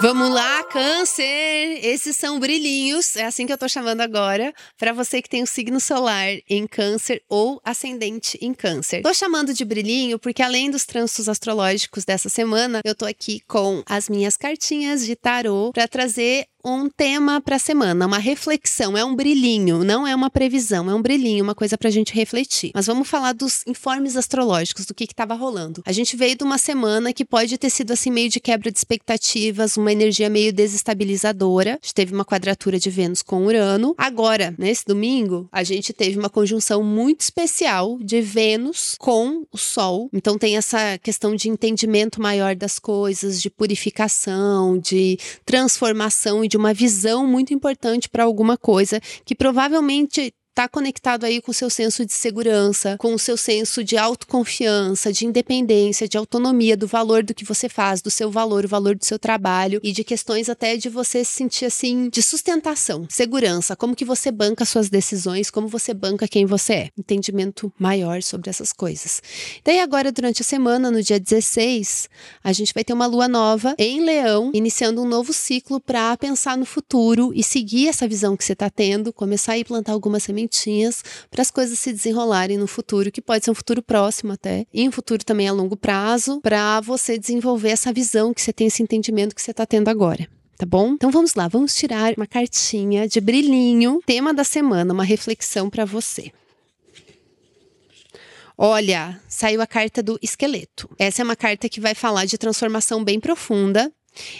Vamos lá, câncer! Esses são brilhinhos, é assim que eu tô chamando agora, para você que tem o signo solar em câncer ou ascendente em câncer. Tô chamando de brilhinho porque além dos trânsitos astrológicos dessa semana, eu tô aqui com as minhas cartinhas de tarô para trazer um tema para a semana, uma reflexão, é um brilhinho, não é uma previsão, é um brilhinho, uma coisa para a gente refletir. Mas vamos falar dos informes astrológicos, do que estava rolando. A gente veio de uma semana que pode ter sido assim meio de quebra de expectativas, uma energia meio desestabilizadora. A gente teve uma quadratura de Vênus com Urano. Agora, nesse domingo, a gente teve uma conjunção muito especial de Vênus com o Sol. Então tem essa questão de entendimento maior das coisas, de purificação, de transformação de uma visão muito importante para alguma coisa que provavelmente está conectado aí com o seu senso de segurança, com o seu senso de autoconfiança, de independência, de autonomia, do valor do que você faz, do seu valor, o valor do seu trabalho e de questões até de você se sentir assim de sustentação, segurança, como que você banca suas decisões, como você banca quem você é. Entendimento maior sobre essas coisas. Daí agora durante a semana, no dia 16, a gente vai ter uma lua nova em Leão, iniciando um novo ciclo para pensar no futuro e seguir essa visão que você está tendo, começar a plantar algumas sementes sementinhas para as coisas se desenrolarem no futuro, que pode ser um futuro próximo até, e um futuro também a longo prazo, para você desenvolver essa visão que você tem, esse entendimento que você está tendo agora tá bom? Então vamos lá, vamos tirar uma cartinha de brilhinho, tema da semana, uma reflexão para você. Olha, saiu a carta do esqueleto. Essa é uma carta que vai falar de transformação bem profunda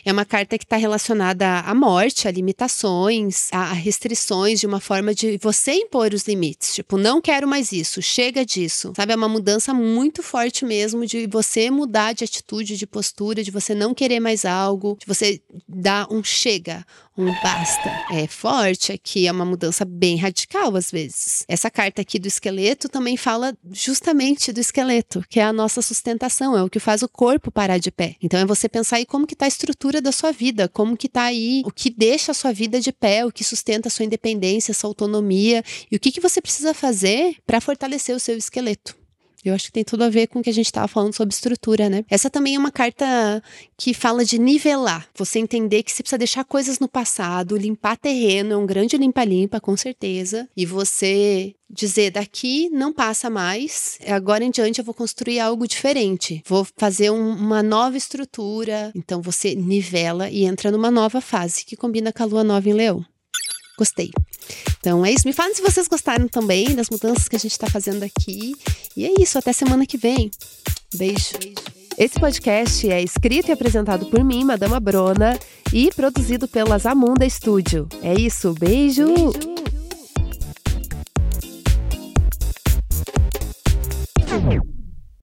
é uma carta que está relacionada à morte, a limitações, a restrições, de uma forma de você impor os limites. Tipo, não quero mais isso, chega disso. Sabe? É uma mudança muito forte mesmo de você mudar de atitude, de postura, de você não querer mais algo, de você dar um chega, um basta. É forte aqui, é uma mudança bem radical às vezes. Essa carta aqui do esqueleto também fala justamente do esqueleto, que é a nossa sustentação, é o que faz o corpo parar de pé. Então é você pensar aí como que tá a estrutura da sua vida, como que tá aí, o que deixa a sua vida de pé, o que sustenta a sua independência, a sua autonomia e o que que você precisa fazer para fortalecer o seu esqueleto. Eu acho que tem tudo a ver com o que a gente estava falando sobre estrutura, né? Essa também é uma carta que fala de nivelar. Você entender que você precisa deixar coisas no passado, limpar terreno, é um grande limpa-limpa, com certeza. E você dizer daqui não passa mais, agora em diante eu vou construir algo diferente. Vou fazer um, uma nova estrutura. Então você nivela e entra numa nova fase que combina com a lua nova em Leão. Gostei. Então é isso. Me falem se vocês gostaram também das mudanças que a gente está fazendo aqui. E é isso. Até semana que vem. Beijo. Esse podcast é escrito e apresentado por mim, Madama Brona, e produzido pela Zamunda Studio. É isso. Beijo. Beijo.